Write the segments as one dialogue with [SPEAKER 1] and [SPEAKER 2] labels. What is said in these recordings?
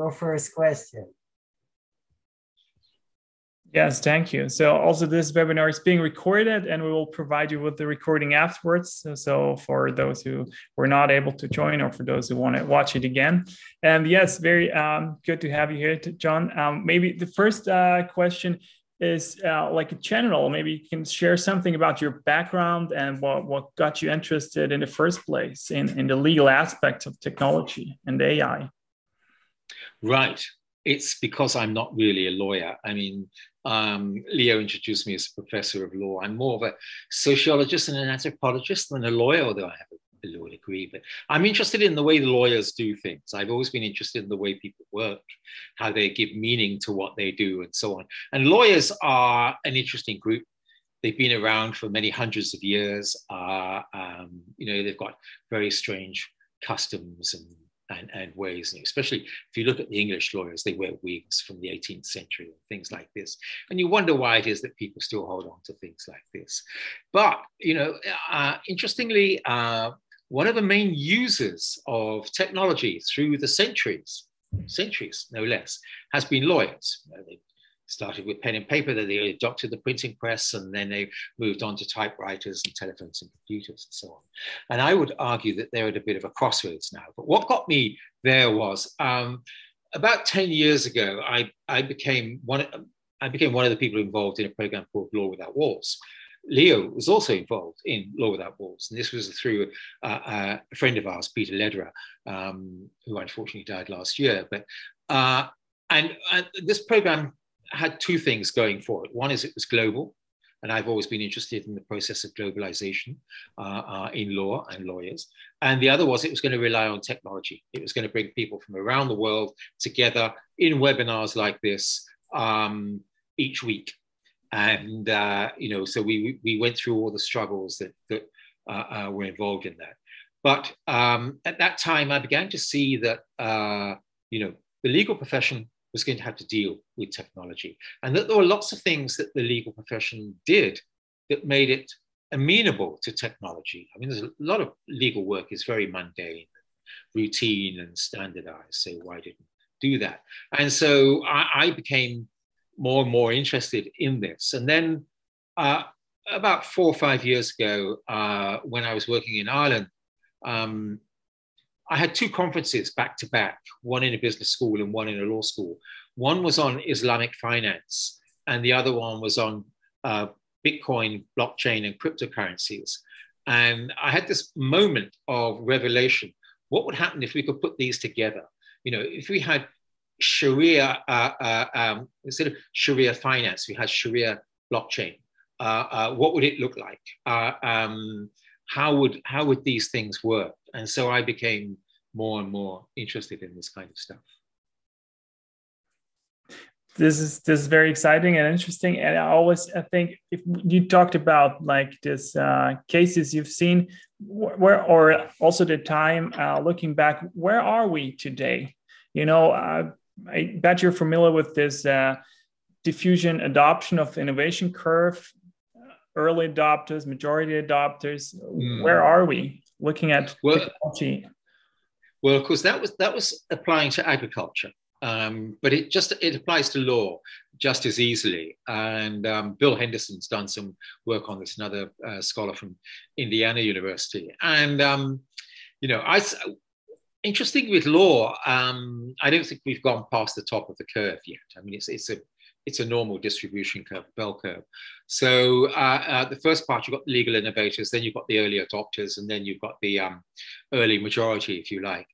[SPEAKER 1] your first question.
[SPEAKER 2] Yes, thank you. So also this webinar is being recorded and we will provide you with the recording afterwards. So, so, for those who were not able to join or for those who want to watch it again. And yes, very um, good to have you here, John. Um, maybe the first uh, question is uh, like a general, maybe you can share something about your background and what, what got you interested in the first place in, in the legal aspects of technology and AI.
[SPEAKER 3] Right. It's because I'm not really a lawyer. I mean, um, Leo introduced me as a professor of law. I'm more of a sociologist and an anthropologist than a lawyer, although I have a law degree. But I'm interested in the way the lawyers do things. I've always been interested in the way people work, how they give meaning to what they do, and so on. And lawyers are an interesting group. They've been around for many hundreds of years. Uh, um, you know, they've got very strange customs and and, and ways, and especially if you look at the English lawyers, they wear wigs from the 18th century and things like this. And you wonder why it is that people still hold on to things like this. But, you know, uh, interestingly, uh, one of the main users of technology through the centuries, centuries no less, has been lawyers. You know, they started with pen and paper, then they adopted the printing press, and then they moved on to typewriters and telephones and computers and so on. And I would argue that they're at a bit of a crossroads now. But what got me there was um, about 10 years ago, I, I became one. I became one of the people involved in a program called Law Without Walls. Leo was also involved in Law Without Walls, and this was through uh, uh, a friend of ours, Peter Lederer, um, who unfortunately died last year. But uh, and, and this program had two things going for it. One is it was global, and I've always been interested in the process of globalization uh, uh, in law and lawyers. And the other was it was going to rely on technology. It was going to bring people from around the world together in webinars like this um, each week. And uh, you know, so we we went through all the struggles that that uh, uh, were involved in that. But um, at that time, I began to see that uh, you know the legal profession was going to have to deal with technology. And that there were lots of things that the legal profession did that made it amenable to technology. I mean, there's a lot of legal work is very mundane, routine, and standardized. So why didn't do that? And so I, I became more and more interested in this. And then uh, about four or five years ago, uh, when I was working in Ireland, um, I had two conferences back to back, one in a business school and one in a law school. One was on Islamic finance, and the other one was on uh, Bitcoin, blockchain, and cryptocurrencies. And I had this moment of revelation. What would happen if we could put these together? You know, if we had Sharia, uh, uh, um, instead of Sharia finance, we had Sharia blockchain. Uh, uh, what would it look like? Uh, um, how would how would these things work? And so I became more and more interested in this kind of stuff.
[SPEAKER 2] This is this is very exciting and interesting. And I always I think if you talked about like this uh, cases you've seen, where or also the time uh, looking back, where are we today? You know, uh, I bet you're familiar with this uh, diffusion adoption of innovation curve early adopters, majority adopters? Mm. Where are we looking at well, technology?
[SPEAKER 3] Well, of course, that was that was applying to agriculture, um, but it just it applies to law just as easily. And um, Bill Henderson's done some work on this, another uh, scholar from Indiana University, and um, you know, I. Interesting with law, um, I don't think we've gone past the top of the curve yet. I mean, it's, it's a it's a normal distribution curve, bell curve. So uh, uh, the first part, you've got the legal innovators, then you've got the early adopters, and then you've got the um, early majority, if you like.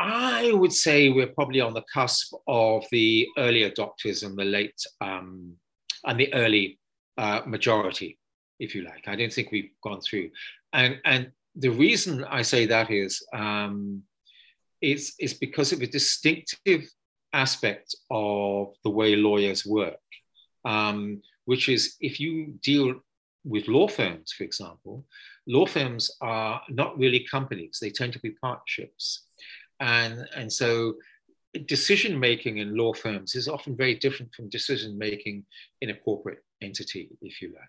[SPEAKER 3] I would say we're probably on the cusp of the early adopters and the late um, and the early uh, majority, if you like. I don't think we've gone through. And, and the reason I say that is um, it's, it's because of a distinctive aspect of the way lawyers work, um, which is if you deal with law firms, for example, law firms are not really companies, they tend to be partnerships. And, and so decision making in law firms is often very different from decision making in a corporate entity, if you like.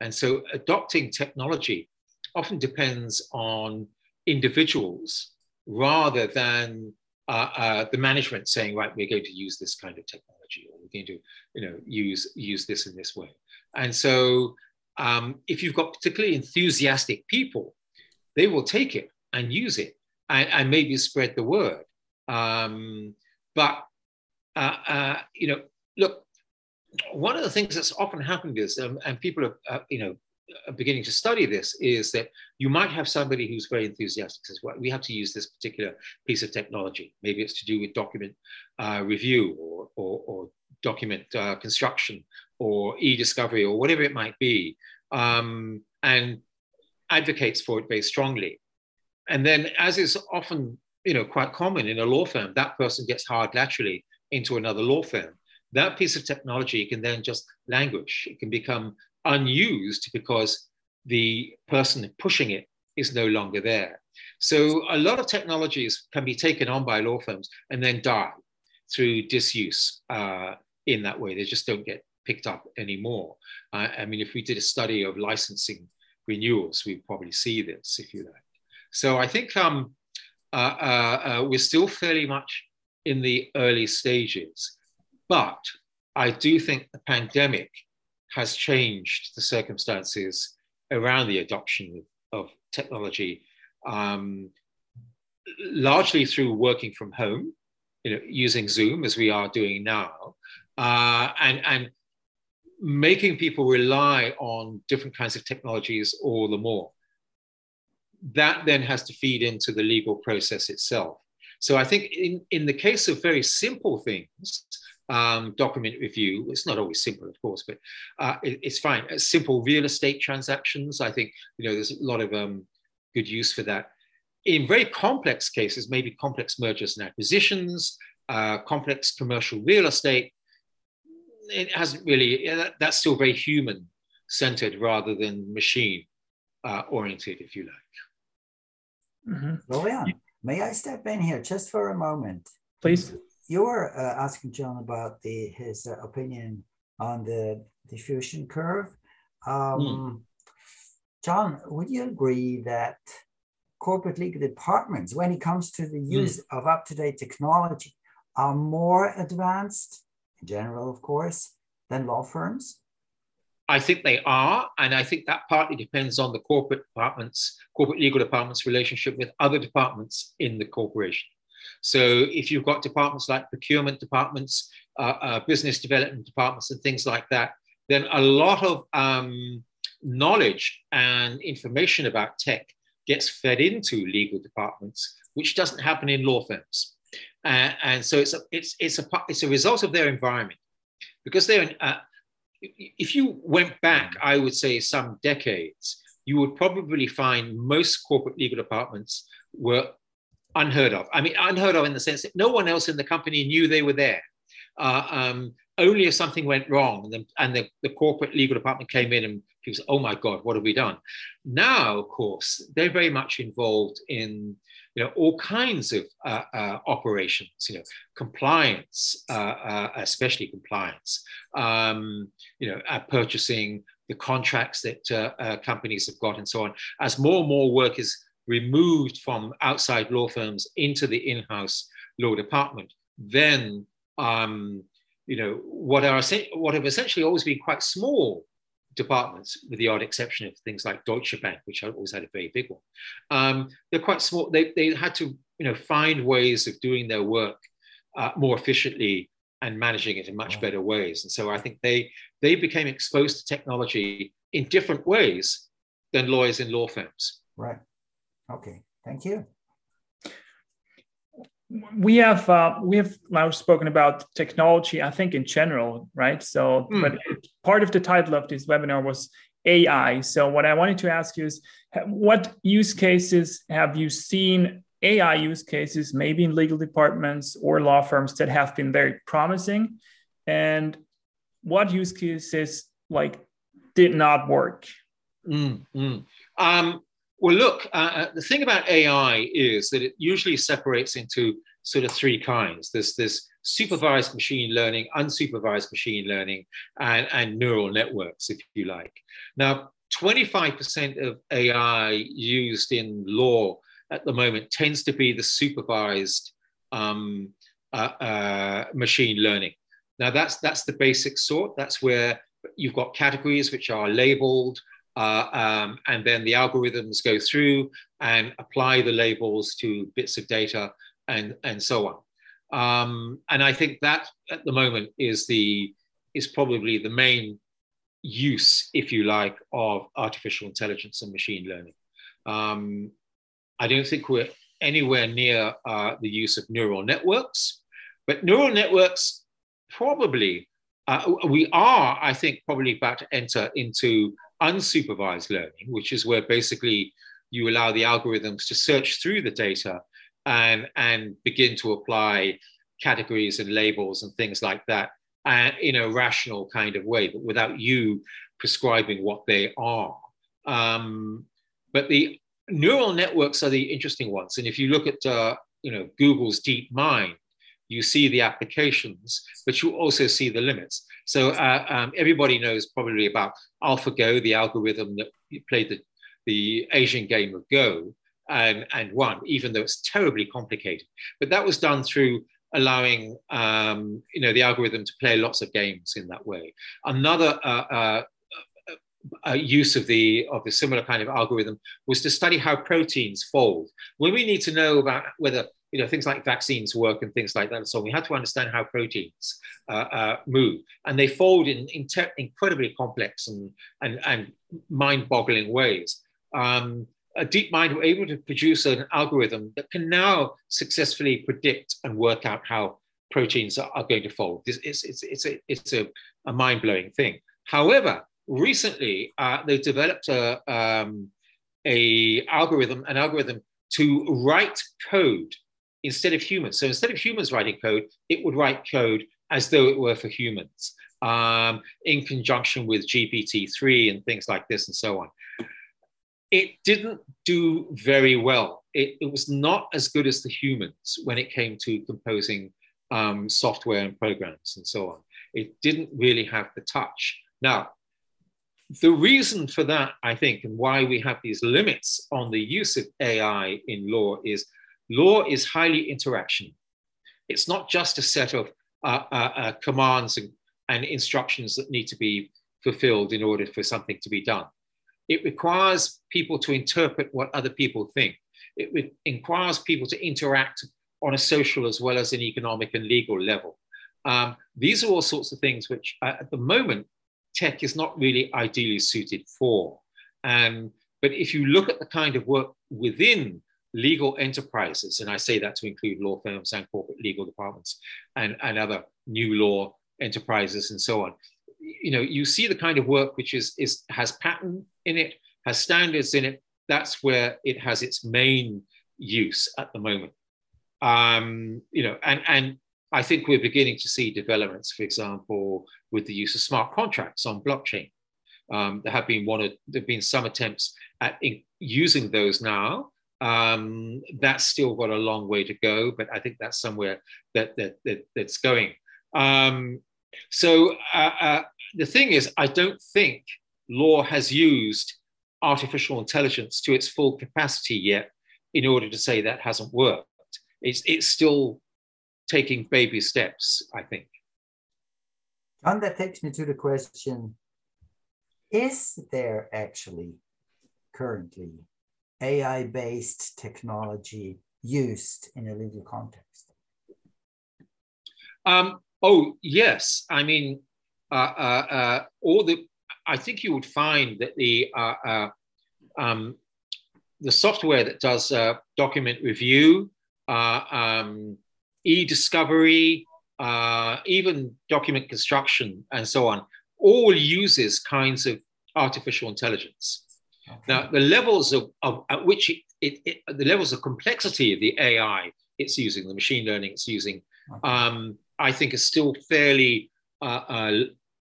[SPEAKER 3] And so adopting technology often depends on individuals rather than uh, uh, the management saying, right, we're going to use this kind of technology, or we're going to, you know, use use this in this way. And so, um, if you've got particularly enthusiastic people, they will take it and use it, and, and maybe spread the word. Um, but uh, uh, you know, look, one of the things that's often happened is, um, and people are, uh, you know, beginning to study this, is that you might have somebody who's very enthusiastic says, well, we have to use this particular piece of technology. Maybe it's to do with document uh, review or, or, or document uh, construction or e-discovery or whatever it might be, um, and advocates for it very strongly. And then, as is often you know quite common in a law firm, that person gets hired laterally into another law firm that piece of technology can then just languish. It can become unused because the person pushing it is no longer there. So a lot of technologies can be taken on by law firms and then die through disuse uh, in that way. They just don't get picked up anymore. Uh, I mean, if we did a study of licensing renewals, we'd probably see this, if you like. So I think um, uh, uh, uh we're still fairly much in the early stages. But I do think the pandemic has changed the circumstances around the adoption of, technology, um, largely through working from home, you know, using Zoom as we are doing now, uh, and, and making people rely on different kinds of technologies all the more. That then has to feed into the legal process itself. So I think in, in the case of very simple things, um, document review. It's not always simple, of course, but uh, it, it's fine. Uh, simple real estate transactions. I think you know there's a lot of um, good use for that. In very complex cases, maybe complex mergers and acquisitions, uh, complex commercial real estate, it hasn't really. That's still very human centered rather than machine uh, oriented, if you like.
[SPEAKER 1] Mm-hmm. may I step in here just for a moment?
[SPEAKER 2] Please
[SPEAKER 1] you were uh, asking John about the his uh, opinion on the diffusion curve. Um, mm. John, would you agree that corporate legal departments, when it comes to the hmm. use mm. of up to date technology, are more advanced, in general, of course, than law firms?
[SPEAKER 3] I think they are, and I think that partly depends on the corporate departments, corporate legal departments' relationship with other departments in the corporation. So if you've got departments like procurement departments, uh, uh, business development departments, and things like that, then a lot of um, knowledge and information about tech gets fed into legal departments, which doesn't happen in law firms. Uh, and so it's a, it's, it's, a, it's a result of their environment. Because they're, uh, if you went back, I would say some decades, you would probably find most corporate legal departments were unheard of. I mean, unheard of in the sense that no one else in the company knew they were there. Uh, um, only if something went wrong and, the, and the, the, corporate legal department came in and people said, oh my God, what have we done? Now, of course, they're very much involved in you know, all kinds of uh, uh, operations, you know, compliance, uh, uh, especially compliance, um, you know, uh, purchasing, the contracts that companies have got and so on. As more and more work is removed from outside law firms into the in-house law department, then um, you know what are what have essentially always been quite small departments, with the odd exception of things like Deutsche Bank, which always had a very big one. Um, they're quite small. They, they had to you know find ways of doing their work uh, more efficiently and managing it in much wow. better ways. And so I think they they became exposed to technology in different ways than lawyers in law firms.
[SPEAKER 1] Right. Okay, thank you.
[SPEAKER 2] We have uh, we have now spoken about technology. I think in general, right? So, mm. but part of the title of this webinar was AI. So, what I wanted to ask you is, what use cases have you seen AI use cases, maybe in legal departments or law firms, that have been very promising, and what use cases like did not work?
[SPEAKER 3] Mm, mm. Um, well, look, uh, uh, the thing about AI is that it usually separates into sort of three kinds. There's this supervised machine learning, unsupervised machine learning, and, and neural networks, if you like. Now, 25% of AI used in law at the moment tends to be the supervised um, uh, uh, machine learning. Now that's that's the basic sort. That's where you've got categories which are labeled, uh, um, and then the algorithms go through and apply the labels to bits of data and and so on. Um, and I think that at the moment is the is probably the main use, if you like, of artificial intelligence and machine learning. Um, I don't think we're anywhere near uh, the use of neural networks, but neural networks probably, uh, we are, I think, probably about to enter into unsupervised learning, which is where basically you allow the algorithms to search through the data and, and begin to apply categories and labels and things like that uh, in a rational kind of way, but without you prescribing what they are. Um, but the neural networks are the interesting ones. And if you look at uh, you know Google's DeepMind, you see the applications, but you also see the limits. So uh, um, everybody knows probably about AlphaGo, the algorithm that played the, the Asian game of Go and, and won, even though it's terribly complicated. But that was done through allowing um, you know the algorithm to play lots of games in that way. Another uh, uh, uh, use of the of the similar kind of algorithm was to study how proteins fold. When we need to know about whether you know things like vaccines work and things like that, so we had to understand how proteins uh, uh, move, and they fold in, in incredibly complex and and, and mind-boggling ways. Um, a DeepMind were able to produce an algorithm that can now successfully predict and work out how proteins are, are going to fold. It's, it's, it's, a, it's a, a mind-blowing thing. However, recently uh, they developed a, um, a algorithm, an algorithm to write code instead of humans. So instead of humans writing code, it would write code as though it were for humans um, in conjunction with GPT-3 and things like this and so on. It didn't do very well. It, it was not as good as the humans when it came to composing um, software and programs and so on. It didn't really have the touch. Now, the reason for that, I think, and why we have these limits on the use of AI in law is law is highly interaction. It's not just a set of uh, uh, uh, commands and, and instructions that need to be fulfilled in order for something to be done. It requires people to interpret what other people think. It requires people to interact on a social as well as an economic and legal level. Um, these are all sorts of things which, uh, at the moment, tech is not really ideally suited for. Um, but if you look at the kind of work within legal enterprises, and I say that to include law firms and corporate legal departments and, and other new law enterprises and so on, you know, you see the kind of work which is, is has pattern in it, has standards in it. That's where it has its main use at the moment. Um, you know, and and I think we're beginning to see developments, for example, with the use of smart contracts on blockchain. Um, there have been one, there have been some attempts at in, using those now. Um, that's still got a long way to go, but I think that's somewhere that, that, that that's going. Um, so uh, uh, the thing is, I don't think law has used artificial intelligence to its full capacity yet in order to say that hasn't worked. It's, it's still taking baby steps, I think.
[SPEAKER 1] And that takes me to the question Is there actually currently AI based technology used in a legal context?
[SPEAKER 3] Um, oh, yes. I mean, uh, uh, uh, all the, I think you would find that the, uh, uh, um, the software that does uh, document review, um, e-discovery, uh, even document construction and so on, all uses kinds of artificial intelligence. Okay. Now, the levels of, of at which it, it, it, the levels of complexity of the AI it's using, the machine learning it's using, okay. um, I think is still fairly uh, uh,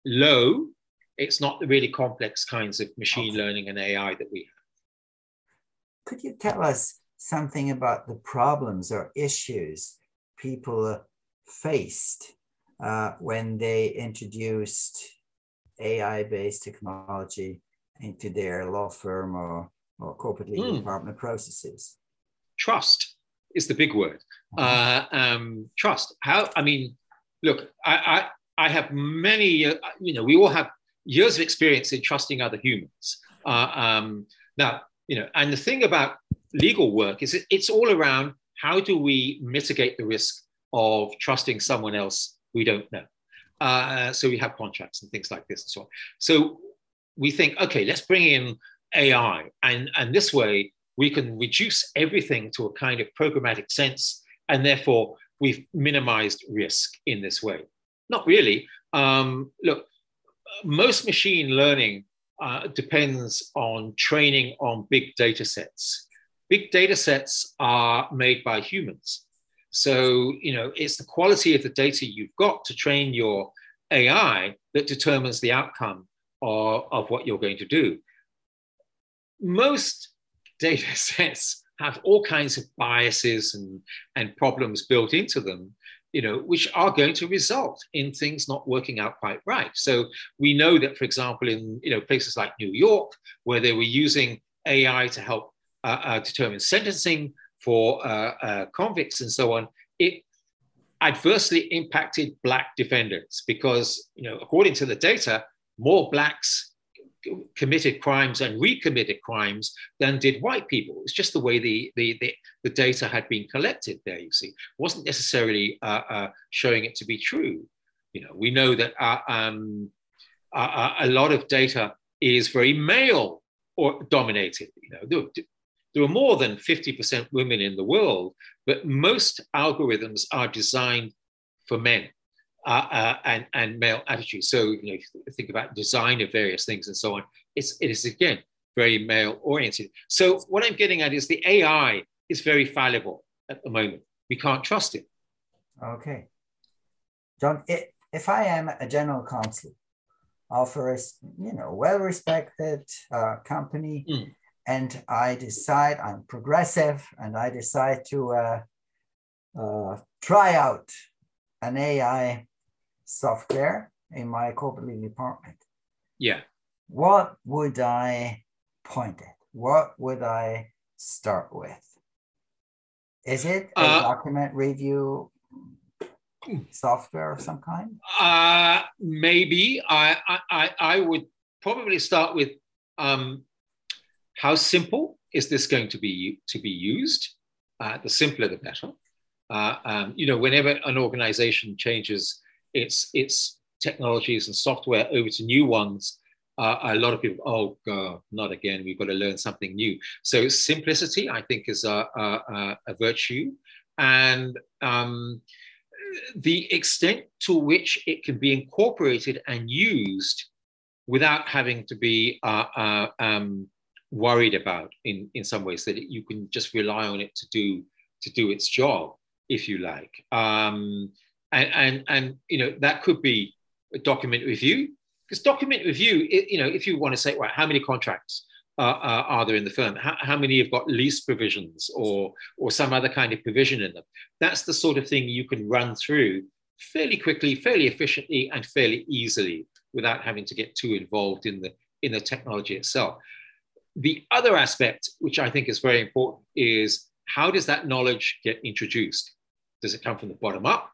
[SPEAKER 3] low. It's not the really complex kinds of machine okay. learning and AI that we have.
[SPEAKER 1] Could you tell us something about the problems or issues people faced uh, when they introduced AI based technology into their law firm or, or corporate legal mm. department processes?
[SPEAKER 3] Trust is the big word. Uh, um, trust. How? I mean, look, I, I, I have many. Uh, you know, we all have years of experience in trusting other humans. Uh, um, now, you know, and the thing about legal work is it, it's all around how do we mitigate the risk of trusting someone else we don't know. Uh, so we have contracts and things like this and so on. So we think, okay, let's bring in AI, and and this way we can reduce everything to a kind of programmatic sense, and therefore we've minimized risk in this way. Not really. Um, look, most machine learning uh, depends on training on big data sets. Big data sets are made by humans. So, you know, it's the quality of the data you've got to train your AI that determines the outcome of, of what you're going to do. Most data sets have all kinds of biases and, and problems built into them, you know, which are going to result in things not working out quite right. So we know that, for example, in you know places like New York, where they were using AI to help uh, uh, determine sentencing for uh, uh, convicts and so on, it adversely impacted black defendants because, you know, according to the data, more blacks committed crimes and recommitted crimes than did white people. It's just the way the, the, the, the data had been collected there, you see. Wasn't necessarily uh, uh, showing it to be true. You know, we know that uh, um, a lot of data is very male or dominated. You know, there are more than 50% women in the world, but most algorithms are designed for men uh, uh, and, and male attitudes. So, you know, think about design of various things and so on. It's, it is, again, very male oriented. So, what I'm getting at is the AI is very fallible at the moment. We can't trust it.
[SPEAKER 1] Okay. John, if I am a general counsel of a you know well-respected uh, company, mm and I decide I'm progressive and I decide to uh, uh, try out an AI software in my corporate department.
[SPEAKER 3] Yeah.
[SPEAKER 1] What would I point at? What would I start with? Is it a uh, document review software of some kind?
[SPEAKER 3] Uh, maybe. I, I, I would probably start with um, how simple is this going to be to be used? Uh, the simpler, the better. Uh, um, you know, whenever an organization changes its its technologies and software over to new ones, uh, a lot of people, oh god, not again. We've got to learn something new. So simplicity, I think, is a, a, a virtue, and um, the extent to which it can be incorporated and used without having to be uh, uh, um, worried about in in some ways that you can just rely on it to do to do its job if you like um, and and and you know that could be a document review. Because document review it, you know if you want to say right how many contracts uh, uh, are there in the firm? How, how many have got lease provisions or or some other kind of provision in them? That's the sort of thing you can run through fairly quickly fairly efficiently and fairly easily without having to get too involved in the in the technology itself. The other aspect, which I think is very important, is how does that knowledge get introduced? Does it come from the bottom up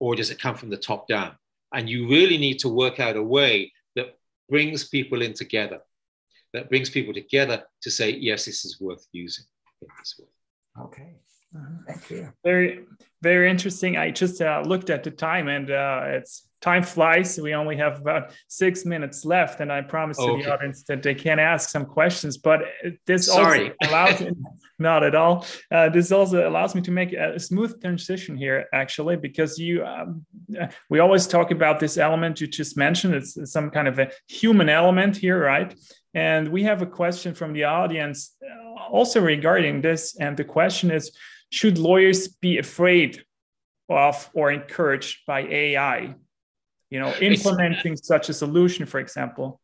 [SPEAKER 3] or does it come from the top down? And you really need to work out a way that brings people in together, that brings people together to say, yes, this is worth using.
[SPEAKER 1] Okay. Uh-huh. Thank you.
[SPEAKER 2] Very, very interesting. I just uh, looked at the time and uh, it's time flies. We only have about six minutes left, and I promise okay. to the audience that they can ask some questions. But this
[SPEAKER 3] Sorry.
[SPEAKER 2] also allows not at all. Uh, this also allows me to make a smooth transition here, actually, because you um, we always talk about this element you just mentioned. It's, it's some kind of a human element here, right? And we have a question from the audience uh, also regarding this, and the question is should lawyers be afraid of or encouraged by AI? You know, implementing it's, such a solution, for example.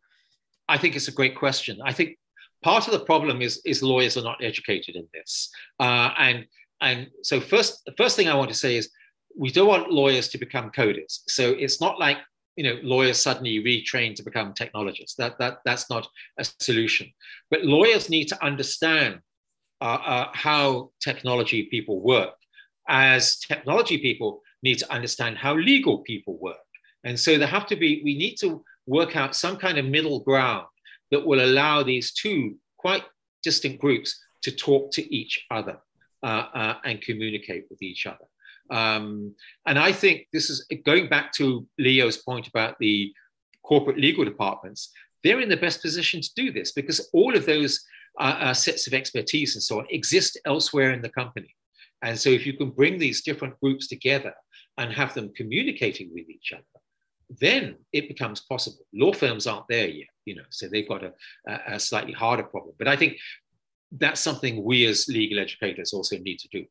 [SPEAKER 3] I think it's a great question. I think part of the problem is is lawyers are not educated in this, uh, and and so first the first thing I want to say is we don't want lawyers to become coders. So it's not like you know lawyers suddenly retrain to become technologists. That that that's not a solution. But lawyers need to understand uh, uh, how technology people work, as technology people need to understand how legal people work. And so there have to be, we need to work out some kind of middle ground that will allow these two quite distinct groups to talk to each other uh, uh, and communicate with each other. Um, and I think this is going back to Leo's point about the corporate legal departments, they're in the best position to do this because all of those uh, uh, sets of expertise and so on exist elsewhere in the company. And so if you can bring these different groups together and have them communicating with each other, then it becomes possible. Law firms aren't there yet, you know, so they've got a, a slightly harder problem. But I think that's something we as legal educators also need to do.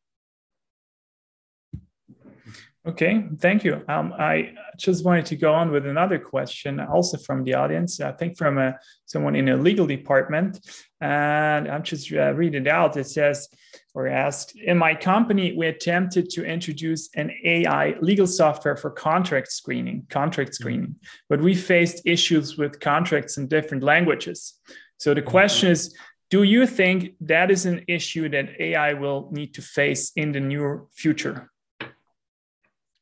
[SPEAKER 2] Okay, thank you. Um, I just wanted to go on with another question, also from the audience. I think from a, uh, someone in a legal department, and I'm just uh, read it out. It says, or asked, in my company, we attempted to introduce an AI legal software for contract screening, contract mm-hmm. screening, but we faced issues with contracts in different languages. So the question mm-hmm. is, do you think that is an issue that AI will need to face in the near future?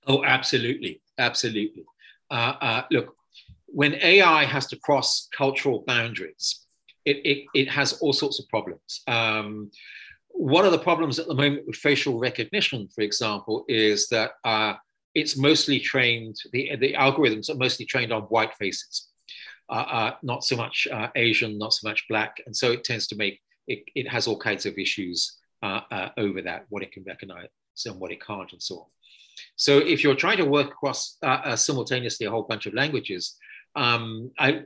[SPEAKER 3] Oh, absolutely. Absolutely. Uh, uh, look, when AI has to cross cultural boundaries, it, it, it has all sorts of problems. Um, one of the problems at the moment with facial recognition, for example, is that uh, it's mostly trained, the, the algorithms are mostly trained on white faces, uh, uh, not so much uh, Asian, not so much black. And so it tends to make, it, it has all kinds of issues over that, what it can recognize and what it can't, and so on. So if you're trying to work across uh, uh, simultaneously a whole bunch of languages, um, I,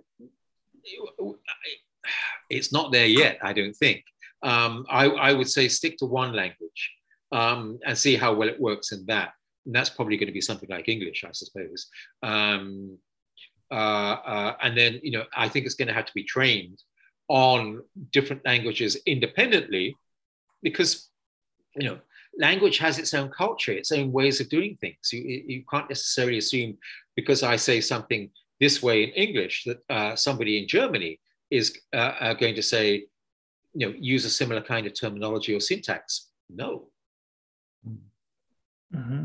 [SPEAKER 3] it's not there yet, I don't think. Um, I, I, would say stick to one language um, and see how well it works in that. And that's probably going to be something like English, I suppose. Um, uh, uh, and then, you know, I think it's going to have to be trained on different languages independently because, you know, language has its own culture, its own ways of doing things. You, you can't necessarily assume because I say something this way in English that uh, somebody in Germany is uh, uh, going to say, you know, use a similar kind of terminology or syntax. No.
[SPEAKER 1] Mm-hmm.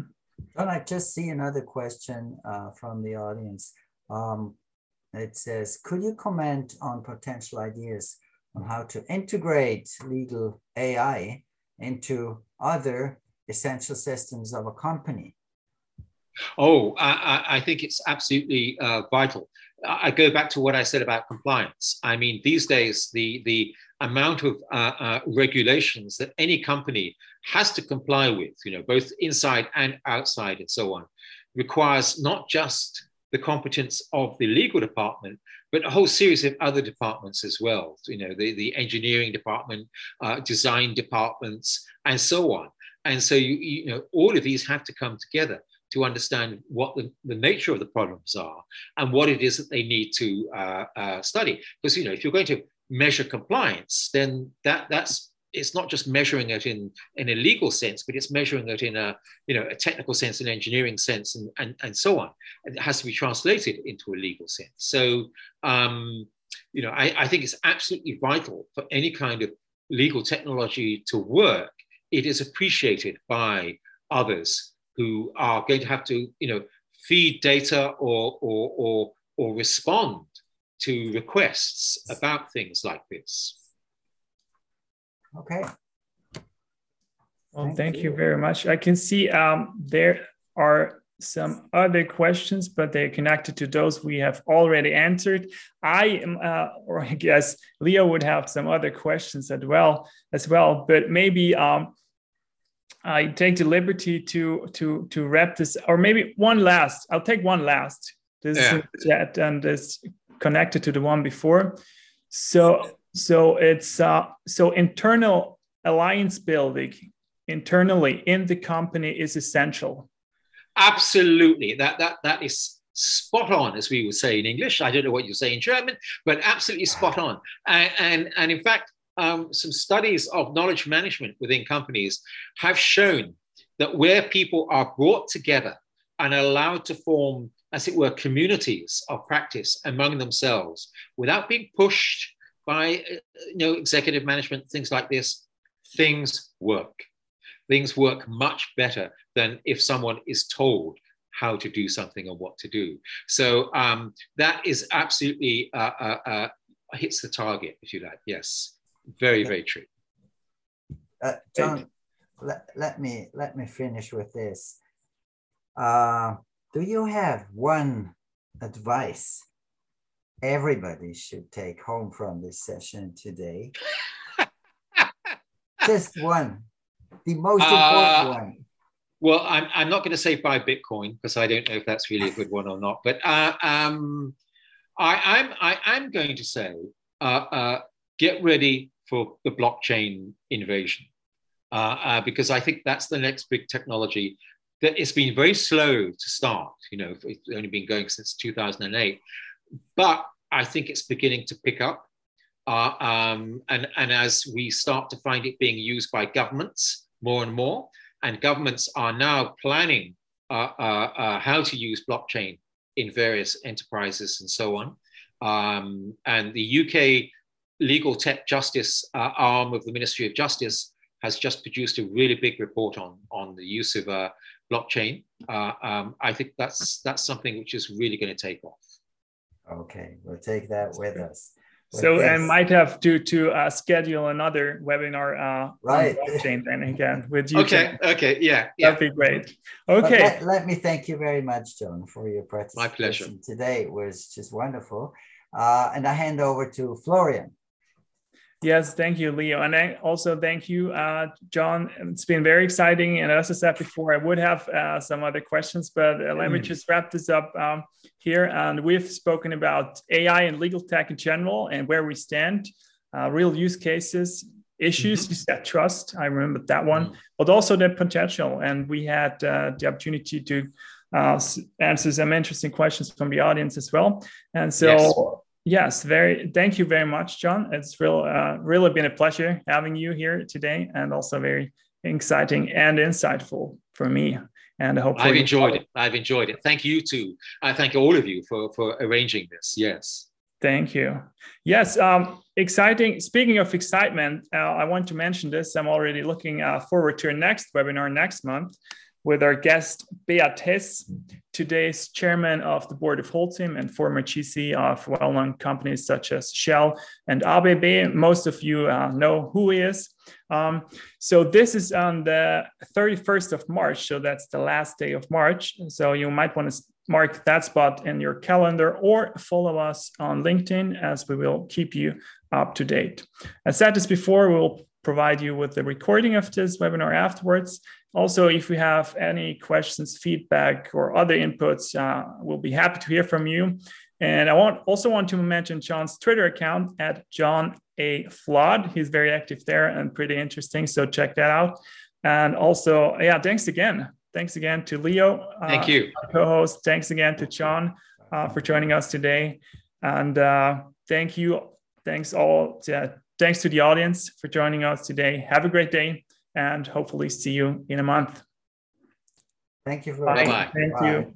[SPEAKER 1] John, I just see another question uh, from the audience. Um, it says, could you comment on potential ideas on how to integrate legal AI into other essential systems of a company?
[SPEAKER 3] Oh, I, I think it's absolutely uh, vital. I go back to what I said about compliance. I mean, these days, the, the amount of uh, uh, regulations that any company has to comply with, you know, both inside and outside and so on, requires not just the competence of the legal department, but a whole series of other departments as well. You know, the, the engineering department, uh, design departments, and so on. And so, you, you know, all of these have to come together to understand what the, the nature of the problems are and what it is that they need to uh, uh, study. Because, you know, if you're going to measure compliance, then that, that's it's not just measuring it in, in a legal sense, but it's measuring it in a, you know, a technical sense, an engineering sense, and, and, and so on. It has to be translated into a legal sense. So, um, you know, I, I think it's absolutely vital for any kind of legal technology to work. It is appreciated by others who are going to have to, you know, feed data or, or, or, or respond to requests about things like this.
[SPEAKER 1] Okay.
[SPEAKER 2] Well, thank, thank you. you. very much. I can see um, there are some other questions, but they're connected to those we have already answered. I am, uh, or I guess Leo would have some other questions as well, as well. But maybe um, I take the liberty to to to wrap this, or maybe one last. I'll take one last. This yeah. chat and is connected to the one before. So so it's uh, so internal alliance building internally in the company is essential.
[SPEAKER 3] Absolutely, that that that is spot on, as we would say in English. I don't know what you say in German, but absolutely spot on. And and, and in fact, um, some studies of knowledge management within companies have shown that where people are brought together and allowed to form, as it were, communities of practice among themselves without being pushed by uh, you know executive management things like this things work. Things work much better than if someone is told how to do something or what to do. So um, that is absolutely uh, uh, uh, hits the target, if you like. Yes, very, very true.
[SPEAKER 1] Uh, John, let, let me let me finish with this. Uh, do you have one advice everybody should take home from this session today? Just one, the most important uh, one.
[SPEAKER 3] Well, I'm, I'm not going to say buy Bitcoin because I don't know if that's really a good one or not. But uh, um, I, I'm I, am going to say uh, uh, get ready for the blockchain invasion uh, uh, because I think that's the next big technology that it's been very slow to start. You know, it's only been going since 2008, but I think it's beginning to pick up. Uh, um, and, and as we start to find it being used by governments more and more, and governments are now planning uh, uh, uh how to use blockchain in various enterprises and so on. Um, and the UK legal tech justice uh, arm of the Ministry of Justice has just produced a really big report on, on the use of uh, blockchain. Uh, um, I think that's that's something which is really going to take off.
[SPEAKER 1] Okay, we'll take that with us.
[SPEAKER 2] With so this. and might have to to uh, schedule another webinar uh,
[SPEAKER 1] right.
[SPEAKER 2] on blockchain then again with you.
[SPEAKER 3] Okay, okay, yeah, yeah,
[SPEAKER 2] that'd be great. Okay,
[SPEAKER 1] let, let, me thank you very much, John, for your participation.
[SPEAKER 3] My pleasure.
[SPEAKER 1] Today it was just wonderful, uh, and I hand over to Florian.
[SPEAKER 2] Yes, thank you, Leo. And I also thank you, uh, John. It's been very exciting. And as I said before, I would have uh, some other questions, but uh, let me mm. just wrap this up um, here. And we've spoken about AI and legal tech in general and where we stand, uh, real use cases, issues, mm-hmm. you said trust. I remember that one, mm-hmm. but also the potential. And we had uh, the opportunity to uh, answer some interesting questions from the audience as well. And so, yes Yes, very. Thank you very much, John. It's real, uh, really been a pleasure having you here today, and also very exciting and insightful for me. And hopefully,
[SPEAKER 3] I've enjoyed it. I've enjoyed it. Thank you too. I thank all of you for for arranging this. Yes.
[SPEAKER 2] Thank you. Yes, um, exciting. Speaking of excitement, uh, I want to mention this. I'm already looking uh, forward to our next webinar next month with our guest Beat today's chairman of the board of Holcim and former GC of well-known companies such as Shell and ABB. Most of you uh, know who he is. Um, so this is on the 31st of March, so that's the last day of March. So you might want to mark that spot in your calendar or follow us on LinkedIn as we will keep you up to date. I said this before, we'll provide you with the recording of this webinar afterwards. Also, if you have any questions, feedback, or other inputs, uh, we'll be happy to hear from you. And I want, also want to mention John's Twitter account at John A. Flood. He's very active there and pretty interesting. So check that out. And also, yeah, thanks again. Thanks again to Leo.
[SPEAKER 3] Uh, Thank you.
[SPEAKER 2] Co-host. Thanks again to John uh, for joining us today. And uh, thank you. Thanks all. To, thanks to the audience for joining us today. Have a great day and hopefully see you in a month.
[SPEAKER 1] Thank you.
[SPEAKER 3] Bye. Bye.
[SPEAKER 2] Thank Bye. you.